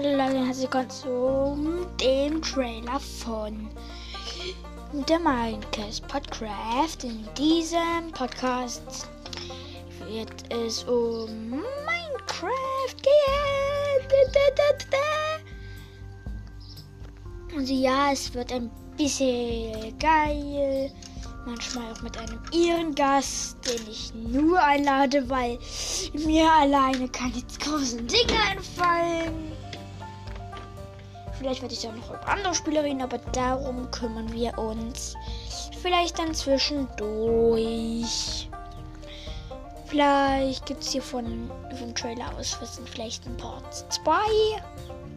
Hallo Leute, herzlich willkommen zu dem Trailer von der Minecraft Podcast. In diesem Podcast wird es um Minecraft gehen. Und ja, es wird ein bisschen geil. Manchmal auch mit einem Ehrengast, den ich nur einlade, weil mir alleine keine großen Dinge einfallen. Vielleicht werde ich dann noch über andere Spiele reden, aber darum kümmern wir uns. Vielleicht dann zwischendurch. Vielleicht gibt es hier von, vom Trailer aus wissen vielleicht ein Part 2. Tschüss.